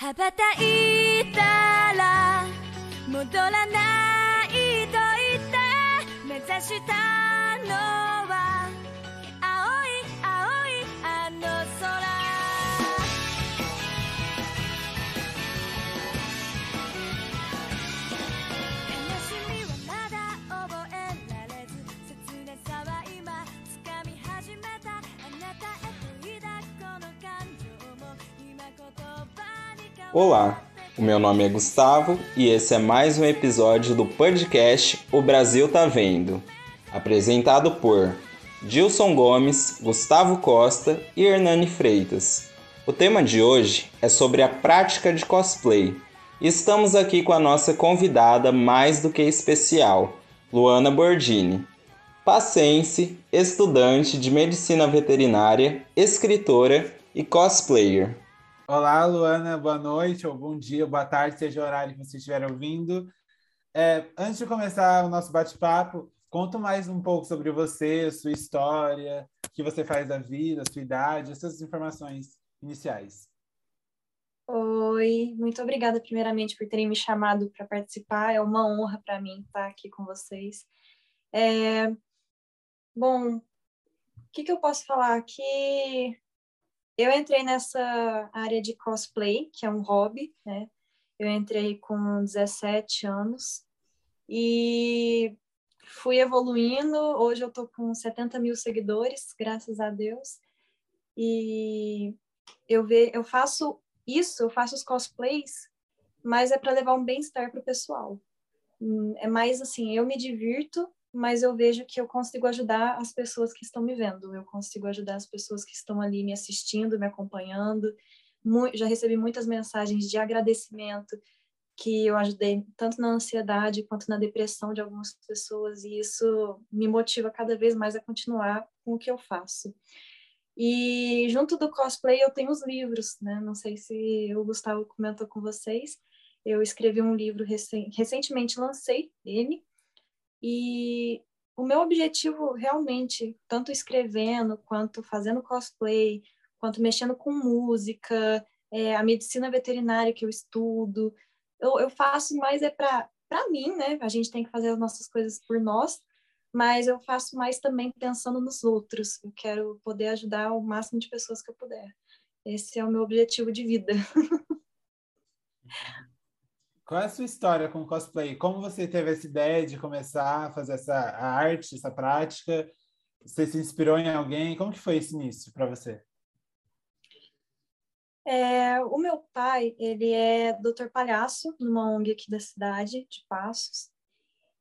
羽ばたいたら戻らないと言って目指したのは Olá, o meu nome é Gustavo e esse é mais um episódio do podcast O Brasil Tá Vendo, apresentado por Dilson Gomes, Gustavo Costa e Hernani Freitas. O tema de hoje é sobre a prática de cosplay. E estamos aqui com a nossa convidada mais do que especial, Luana Bordini, pacense, estudante de medicina veterinária, escritora e cosplayer. Olá, Luana, boa noite, ou bom dia, boa tarde, seja o horário que você estiver ouvindo. É, antes de começar o nosso bate-papo, conta mais um pouco sobre você, sua história, o que você faz da vida, sua idade, essas informações iniciais. Oi, muito obrigada primeiramente por terem me chamado para participar. É uma honra para mim estar aqui com vocês. É, Bom, o que, que eu posso falar? Que eu entrei nessa área de cosplay, que é um hobby, né? Eu entrei com 17 anos e fui evoluindo. Hoje eu tô com 70 mil seguidores, graças a Deus. E eu, ve, eu faço isso, eu faço os cosplays, mas é para levar um bem-estar para o pessoal. Hum, É mais assim, eu me divirto, mas eu vejo que eu consigo ajudar as pessoas que estão me vendo, eu consigo ajudar as pessoas que estão ali me assistindo, me acompanhando. Já recebi muitas mensagens de agradecimento que eu ajudei tanto na ansiedade quanto na depressão de algumas pessoas, e isso me motiva cada vez mais a continuar com o que eu faço. E junto do cosplay eu tenho os livros, né? Não sei se o Gustavo comentou com vocês. Eu escrevi um livro recen recentemente lancei ele e o meu objetivo realmente, tanto escrevendo quanto fazendo cosplay, quanto mexendo com música, é, a medicina veterinária que eu estudo, eu, eu faço mais é para mim, né? A gente tem que fazer as nossas coisas por nós, mas eu faço mais também pensando nos outros. Eu quero poder ajudar o máximo de pessoas que eu puder. Esse é o meu objetivo de vida. Qual é a sua história com cosplay? Como você teve essa ideia de começar a fazer essa a arte, essa prática? Você se inspirou em alguém? Como que foi esse início para você? É, o meu pai, ele é doutor palhaço numa ONG aqui da cidade, de Passos.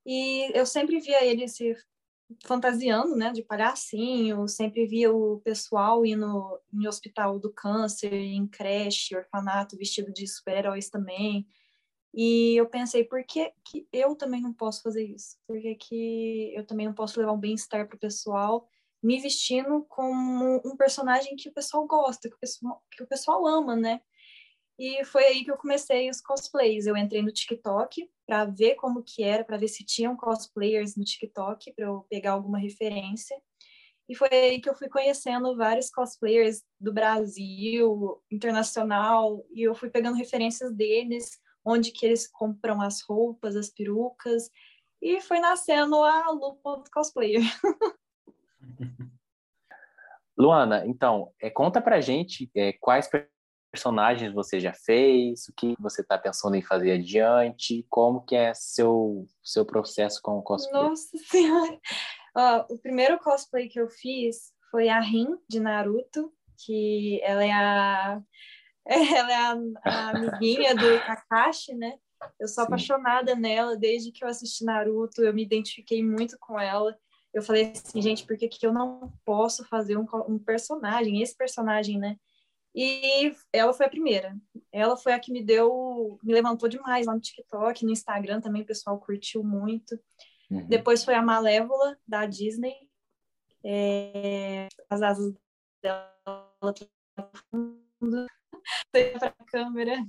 E eu sempre via ele se fantasiando, né, de palhacinho, sempre via o pessoal indo em hospital do câncer, em creche, orfanato, vestido de super-heróis também. E eu pensei, por que, que eu também não posso fazer isso? Por que, que eu também não posso levar um bem-estar para o pessoal, me vestindo como um personagem que o pessoal gosta, que o pessoal, que o pessoal ama, né? E foi aí que eu comecei os cosplays. Eu entrei no TikTok para ver como que era, para ver se tinham cosplayers no TikTok, para eu pegar alguma referência. E foi aí que eu fui conhecendo vários cosplayers do Brasil, internacional, e eu fui pegando referências deles, onde que eles compram as roupas, as perucas, e foi nascendo a lupa do cosplayer. Luana, então, é, conta pra gente é, quais per- personagens você já fez, o que você está pensando em fazer adiante, como que é seu seu processo com o cosplay. Nossa Senhora! O primeiro cosplay que eu fiz foi a Rin, de Naruto, que ela é a, ela é a, a amiguinha do Kakashi, né? Eu sou Sim. apaixonada nela desde que eu assisti Naruto, eu me identifiquei muito com ela. Eu falei assim, gente, por que, que eu não posso fazer um, um personagem, esse personagem, né? E ela foi a primeira. Ela foi a que me deu, me levantou demais lá no TikTok, no Instagram também, o pessoal curtiu muito. Uhum. Depois foi a Malévola, da Disney. É, as asas dela para a câmera.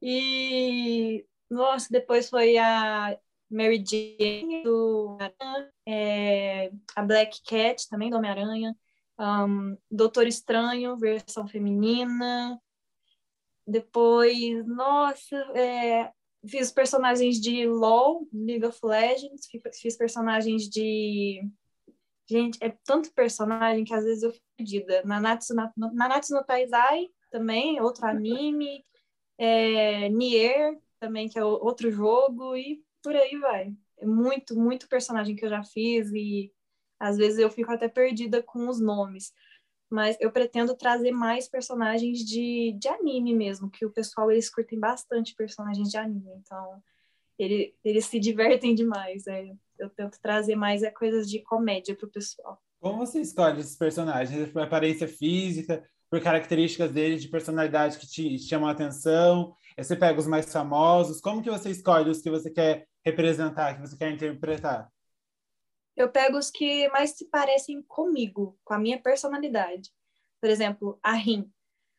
E, nossa, depois foi a Mary Jane, do é, a Black Cat, também do Homem-Aranha. um, Doutor Estranho, versão feminina. Depois, nossa, é, fiz personagens de LoL, League of Legends, fiz personagens de. Gente, é tanto personagem que às vezes eu fico perdida. Nanatsu, Nanatsu no Taizai, também, outro anime. É, Nier, também, que é outro jogo, e por aí vai. É muito, muito personagem que eu já fiz, e às vezes eu fico até perdida com os nomes mas eu pretendo trazer mais personagens de, de anime mesmo, que o pessoal eles curtem bastante personagens de anime, então ele, eles se divertem demais. É. Eu tento trazer mais é, coisas de comédia para o pessoal. Como você escolhe esses personagens? Por aparência física, por características deles de personalidade que te chamam a atenção? Você pega os mais famosos? Como que você escolhe os que você quer representar, que você quer interpretar? eu pego os que mais se parecem comigo, com a minha personalidade. Por exemplo, a Rin.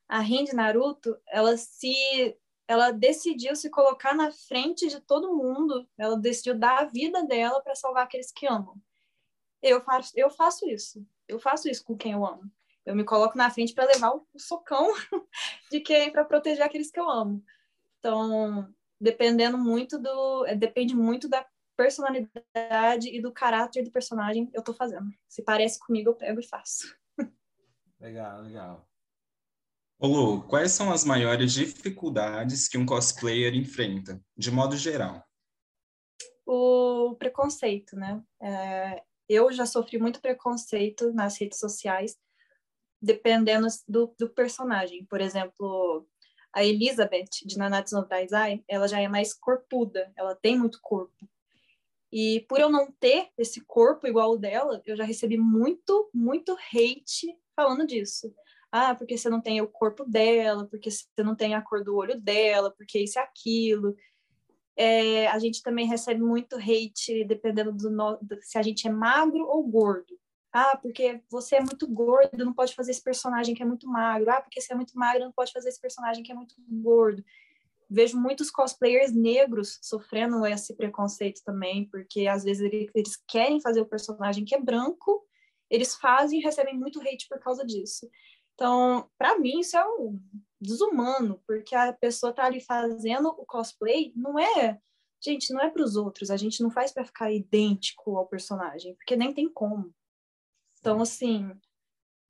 A Rin de Naruto, ela se ela decidiu se colocar na frente de todo mundo, ela decidiu dar a vida dela para salvar aqueles que amam. Eu faço, eu faço isso. Eu faço isso com quem eu amo. Eu me coloco na frente para levar o, o socão de quem para proteger aqueles que eu amo. Então, dependendo muito do, é, depende muito da personalidade e do caráter do personagem eu tô fazendo. Se parece comigo, eu pego e faço. Legal, legal. Ô Lu, quais são as maiores dificuldades que um cosplayer enfrenta, de modo geral? O preconceito, né? É, eu já sofri muito preconceito nas redes sociais, dependendo do, do personagem. Por exemplo, a Elizabeth, de Nanatsu no Taizai, ela já é mais corpuda, ela tem muito corpo. E por eu não ter esse corpo igual o dela, eu já recebi muito, muito hate falando disso. Ah, porque você não tem o corpo dela, porque você não tem a cor do olho dela, porque isso e aquilo. É, a gente também recebe muito hate dependendo do, no, se a gente é magro ou gordo. Ah, porque você é muito gordo, não pode fazer esse personagem que é muito magro. Ah, porque você é muito magro, não pode fazer esse personagem que é muito gordo vejo muitos cosplayers negros sofrendo esse preconceito também, porque às vezes eles querem fazer o personagem que é branco, eles fazem e recebem muito hate por causa disso. Então, para mim, isso é um desumano, porque a pessoa tá ali fazendo o cosplay, não é. Gente, não é para os outros, a gente não faz para ficar idêntico ao personagem, porque nem tem como. Então, assim,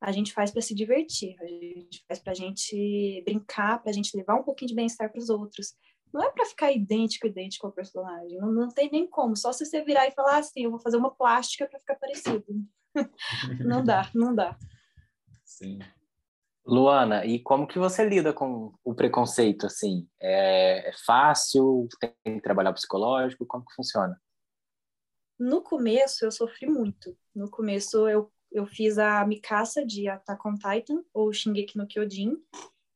a gente faz para se divertir, a gente faz para a gente brincar, para a gente levar um pouquinho de bem-estar para os outros. Não é para ficar idêntico, idêntico ao personagem. Não, não tem nem como. Só se você virar e falar assim, eu vou fazer uma plástica para ficar parecido. não dá, não dá. Sim. Luana, e como que você lida com o preconceito, assim? É, é fácil? Tem que trabalhar psicológico? Como que funciona? No começo, eu sofri muito. No começo, eu eu fiz a Mikasa de Attack on Titan, ou Shingeki no Kyojin,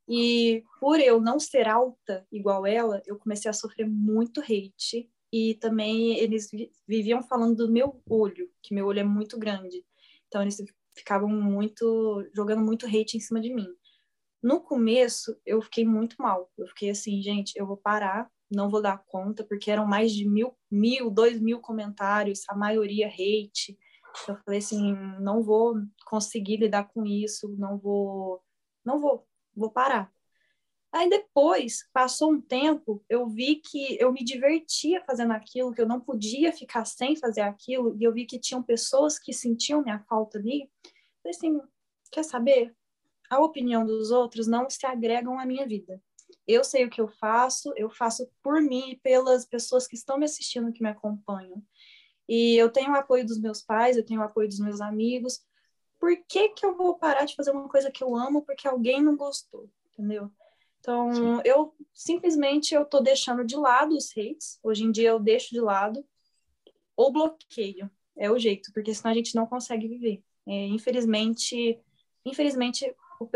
e por eu não ser alta igual ela, eu comecei a sofrer muito hate, e também eles viviam falando do meu olho, que meu olho é muito grande. Então eles ficavam muito, jogando muito hate em cima de mim. No começo, eu fiquei muito mal. Eu fiquei assim, gente, eu vou parar, não vou dar conta, porque eram mais de mil, mil, dois mil comentários, a maioria hate. Eu falei assim, não vou conseguir lidar com isso, não vou, não vou, vou parar. Aí depois, passou um tempo, eu vi que eu me divertia fazendo aquilo, que eu não podia ficar sem fazer aquilo, e eu vi que tinham pessoas que sentiam minha falta ali. Falei assim, quer saber? A opinião dos outros não se agregam à minha vida. Eu sei o que eu faço, eu faço por mim e pelas pessoas que estão me assistindo, que me acompanham. E eu tenho o apoio dos meus pais, eu tenho o apoio dos meus amigos. Por que, que eu vou parar de fazer uma coisa que eu amo porque alguém não gostou? Entendeu? Então, Sim. eu simplesmente eu tô deixando de lado os hates. Hoje em dia eu deixo de lado ou bloqueio. É o jeito, porque senão a gente não consegue viver. É, infelizmente, infelizmente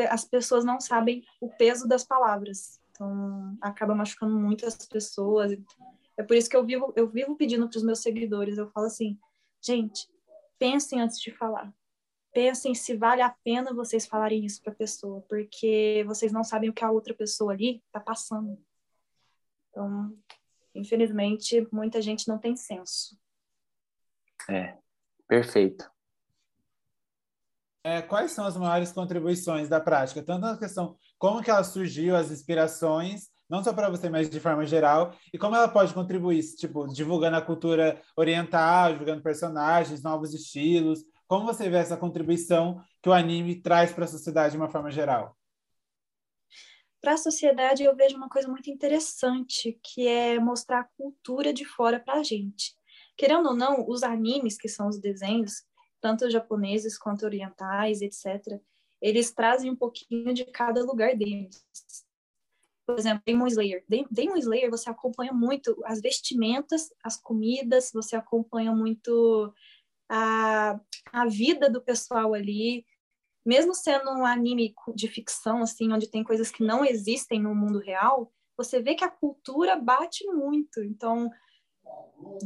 as pessoas não sabem o peso das palavras. Então, acaba machucando muito as pessoas. É por isso que eu vivo, eu vivo pedindo para os meus seguidores, eu falo assim, gente, pensem antes de falar. Pensem se vale a pena vocês falarem isso para a pessoa, porque vocês não sabem o que a outra pessoa ali está passando. Então, infelizmente, muita gente não tem senso. É, perfeito. É, quais são as maiores contribuições da prática, tanto na questão como que ela surgiu, as inspirações, não só para você, mas de forma geral, e como ela pode contribuir, tipo, divulgando a cultura oriental, divulgando personagens, novos estilos. Como você vê essa contribuição que o anime traz para a sociedade de uma forma geral? Para a sociedade, eu vejo uma coisa muito interessante, que é mostrar a cultura de fora para a gente. Querendo ou não, os animes, que são os desenhos, tanto japoneses quanto orientais, etc., eles trazem um pouquinho de cada lugar deles. Por exemplo, Demon Slayer. Demon Slayer, você acompanha muito as vestimentas, as comidas, você acompanha muito a, a vida do pessoal ali. Mesmo sendo um anime de ficção, assim, onde tem coisas que não existem no mundo real, você vê que a cultura bate muito. Então,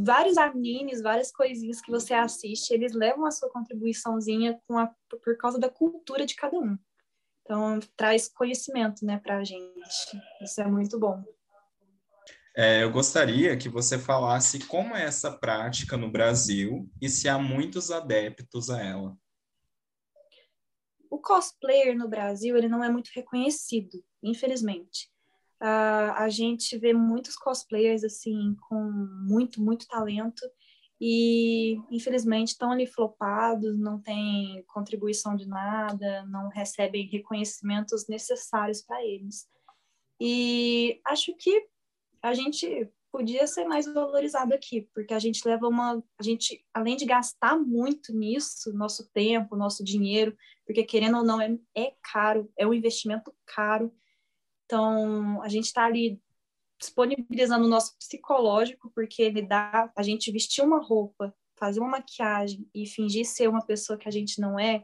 vários animes, várias coisinhas que você assiste, eles levam a sua contribuiçãozinha a, por causa da cultura de cada um. Então, traz conhecimento né, para a gente. Isso é muito bom. É, eu gostaria que você falasse como é essa prática no Brasil e se há muitos adeptos a ela. O cosplayer no Brasil ele não é muito reconhecido, infelizmente. Uh, a gente vê muitos cosplayers assim com muito, muito talento e infelizmente estão ali flopados, não têm contribuição de nada, não recebem reconhecimentos necessários para eles. E acho que a gente podia ser mais valorizado aqui, porque a gente leva uma, a gente além de gastar muito nisso, nosso tempo, nosso dinheiro, porque querendo ou não é, é caro, é um investimento caro então, a gente está ali disponibilizando o nosso psicológico, porque ele dá a gente vestir uma roupa, fazer uma maquiagem e fingir ser uma pessoa que a gente não é,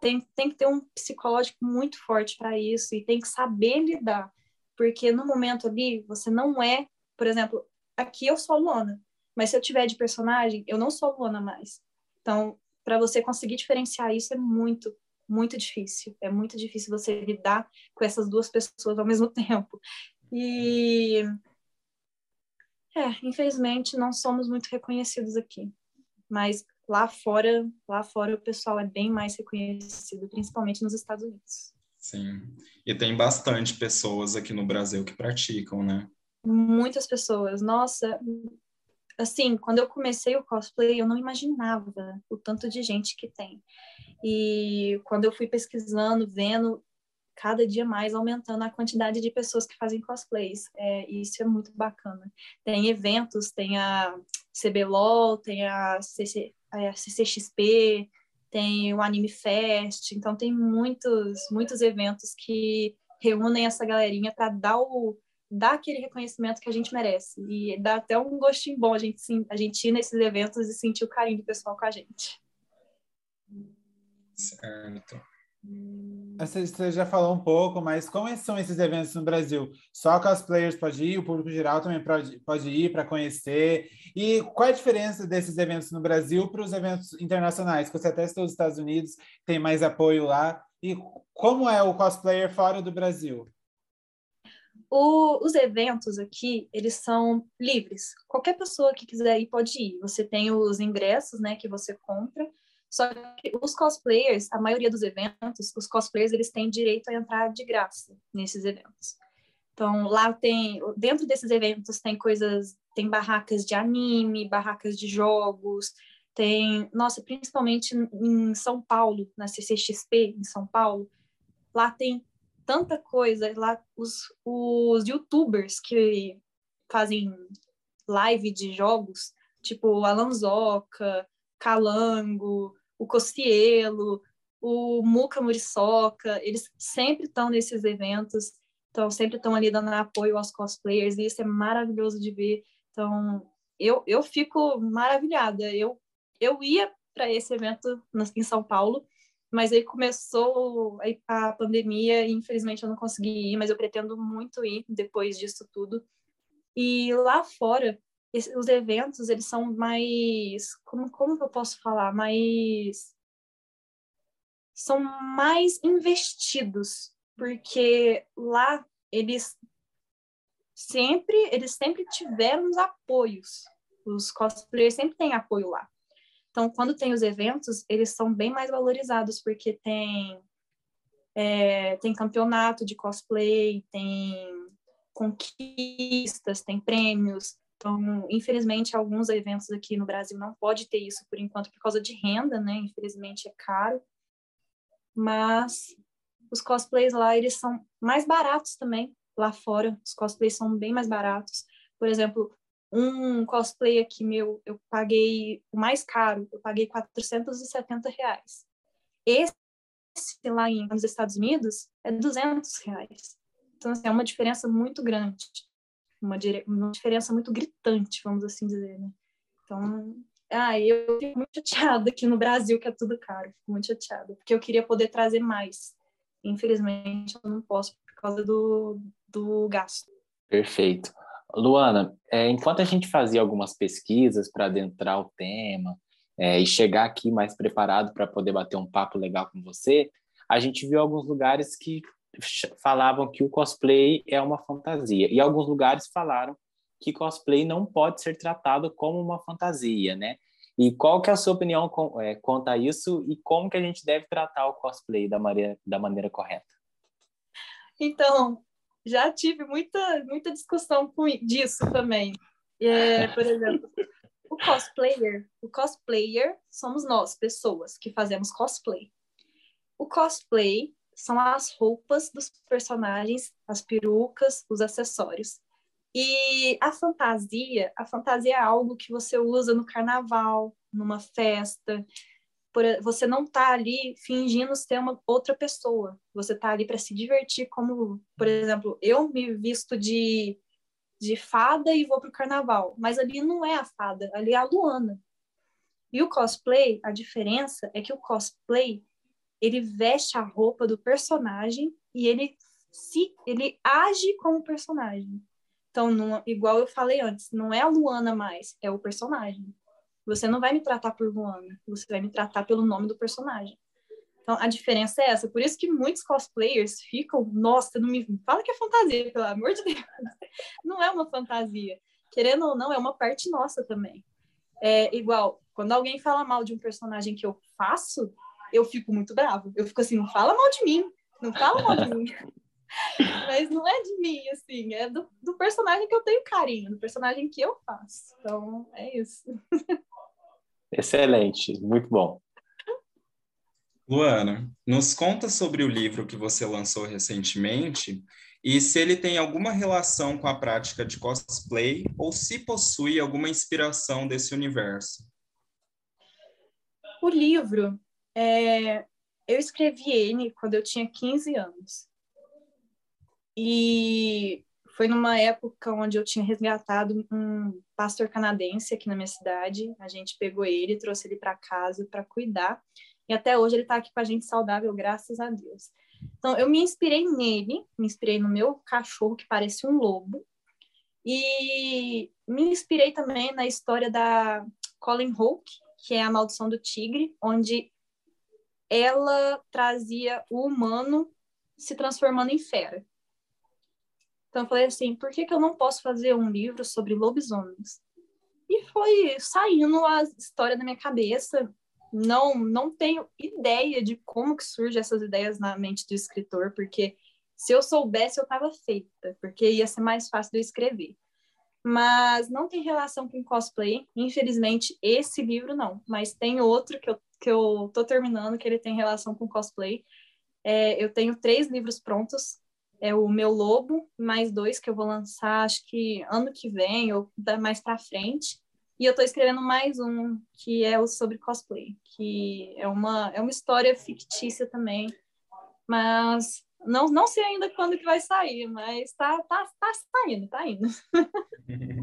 tem, tem que ter um psicológico muito forte para isso e tem que saber lidar, porque no momento ali você não é, por exemplo, aqui eu sou a Luana, mas se eu tiver de personagem, eu não sou a Luana mais. Então, para você conseguir diferenciar isso é muito, muito difícil. É muito difícil você lidar com essas duas pessoas ao mesmo tempo. E é, infelizmente não somos muito reconhecidos aqui. Mas lá fora, lá fora o pessoal é bem mais reconhecido, principalmente nos Estados Unidos. Sim. E tem bastante pessoas aqui no Brasil que praticam, né? Muitas pessoas. Nossa, assim, quando eu comecei o cosplay, eu não imaginava o tanto de gente que tem. E quando eu fui pesquisando, vendo cada dia mais aumentando a quantidade de pessoas que fazem cosplays. É, isso é muito bacana. Tem eventos, tem a CBLOL, tem a, CC, a CCXP, tem o Anime Fest, então tem muitos, muitos eventos que reúnem essa galerinha para dar o dar aquele reconhecimento que a gente merece e dá até um gostinho bom a gente a gente ir nesses eventos e sentir o carinho do pessoal com a gente. Certo. Você já falou um pouco, mas como são esses eventos no Brasil? Só cosplayers pode ir, o público geral também pode, ir para conhecer. E qual é a diferença desses eventos no Brasil para os eventos internacionais? Você até citou os Estados Unidos, tem mais apoio lá. E como é o cosplayer fora do Brasil? O, os eventos aqui, eles são livres. Qualquer pessoa que quiser ir pode ir. Você tem os ingressos, né, que você compra só que os cosplayers, a maioria dos eventos, os cosplayers eles têm direito a entrar de graça nesses eventos. Então, lá tem, dentro desses eventos tem coisas, tem barracas de anime, barracas de jogos, tem, nossa, principalmente em São Paulo, na CCXP em São Paulo, lá tem tanta coisa, lá os, os youtubers que fazem live de jogos, tipo Alanzoca, Calango, o Cocielo, o Muca Muriçoca, eles sempre estão nesses eventos, então sempre estão ali dando apoio aos cosplayers, e isso é maravilhoso de ver. Então, eu, eu fico maravilhada. Eu, eu ia para esse evento em São Paulo, mas aí começou a pandemia e infelizmente eu não consegui ir, mas eu pretendo muito ir depois disso tudo. E lá fora, os eventos eles são mais como como eu posso falar? Mais são mais investidos porque lá eles sempre eles sempre tiveram os apoios. Os cosplayers sempre têm apoio lá. Então quando tem os eventos eles são bem mais valorizados porque tem É, tem campeonato de cosplay, tem conquistas, tem prêmios. Então, infelizmente, alguns eventos aqui no Brasil não pode ter isso por enquanto por causa de renda, né? Infelizmente é caro. Mas os cosplays lá, eles são mais baratos também. Lá fora, os cosplays são bem mais baratos. Por exemplo, um cosplay aqui meu, eu paguei o mais caro, eu paguei 470 reais. Esse lá em, nos Estados Unidos é 200 reais. Então, assim, é uma diferença muito grande. Uma, uma diferença muito gritante, vamos assim dizer, né? Então, ah, eu fico muito chateada aqui no Brasil, que é tudo caro. Fico muito chateada, porque eu queria poder trazer mais. Infelizmente, eu não posso por causa do, do gasto. Perfeito. Luana, é, enquanto a gente fazia algumas pesquisas para adentrar o tema é, e chegar aqui mais preparado para poder bater um papo legal com você, a gente viu alguns lugares que falavam que o cosplay é uma fantasia e alguns lugares falaram que cosplay não pode ser tratado como uma fantasia, né? E qual que é a sua opinião com, é, quanto a isso e como que a gente deve tratar o cosplay da maneira, da maneira correta? Então, já tive muita, muita discussão com disso também. É, por exemplo, o cosplayer, o cosplayer somos nós, pessoas que fazemos cosplay. O cosplay são as roupas dos personagens, as perucas, os acessórios. E a fantasia, a fantasia é algo que você usa no carnaval, numa festa. Por, você não está ali fingindo ser uma outra pessoa. Você está ali para se divertir, como, por exemplo, eu me visto de, de fada e vou para o carnaval. Mas ali não é a fada, ali é a Luana. E o cosplay, a diferença é que o cosplay ele veste a roupa do personagem e ele se ele age como personagem. Então, não, igual eu falei antes, não é a Luana mais, é o personagem. Você não vai me tratar por Luana, você vai me tratar pelo nome do personagem. Então, a diferença é essa. Por isso que muitos cosplayers ficam, nossa, não me fala que é fantasia, pelo amor de Deus. Não é uma fantasia. Querendo ou não, é uma parte nossa também. É igual, quando alguém fala mal de um personagem que eu faço, eu fico muito bravo. Eu fico assim, não fala mal de mim, não fala mal de mim. Mas não é de mim, assim, é do, do, personagem que eu tenho carinho, do personagem que eu faço. Então, é isso. Excelente, muito bom. Luana, nos conta sobre o livro que você lançou recentemente e se ele tem alguma relação com a prática de cosplay ou se possui alguma inspiração desse universo. O livro, é, eu escrevi ele quando eu tinha 15 anos. E foi numa época onde eu tinha resgatado um pastor canadense aqui na minha cidade. A gente pegou ele, trouxe ele para casa para cuidar. E até hoje ele está aqui com a gente saudável, graças a Deus. Então, eu me inspirei nele, me inspirei no meu cachorro, que parece um lobo. E me inspirei também na história da Colin Hawke, que é a Maldição do Tigre, onde ela trazia o humano se transformando em fera. Então eu falei assim, por que, que eu não posso fazer um livro sobre lobisomens? E foi saindo a história da minha cabeça. Não, não tenho ideia de como que surgem essas ideias na mente do escritor, porque se eu soubesse eu estava feita, porque ia ser mais fácil de eu escrever. Mas não tem relação com cosplay. Infelizmente, esse livro não. Mas tem outro que eu, que eu tô terminando, que ele tem relação com cosplay. É, eu tenho três livros prontos é o Meu Lobo, mais dois que eu vou lançar, acho que ano que vem ou mais para frente. E eu estou escrevendo mais um, que é o sobre cosplay, que é uma, é uma história fictícia também, mas não, não sei ainda quando que vai sair, mas tá, tá, tá saindo, tá indo.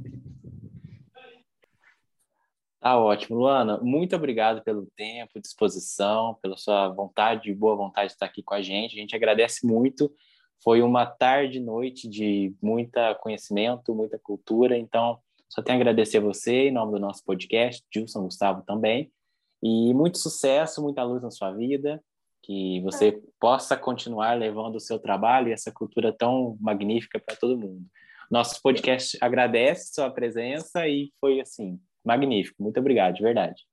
Tá ótimo. Luana, muito obrigado pelo tempo, disposição, pela sua vontade, boa vontade de estar aqui com a gente. A gente agradece muito foi uma tarde, noite de muita conhecimento, muita cultura. Então, só tenho a agradecer a você em nome do nosso podcast, Gilson Gustavo também. E muito sucesso, muita luz na sua vida, que você possa continuar levando o seu trabalho e essa cultura tão magnífica para todo mundo. Nosso podcast agradece sua presença e foi assim, magnífico. Muito obrigado, de verdade.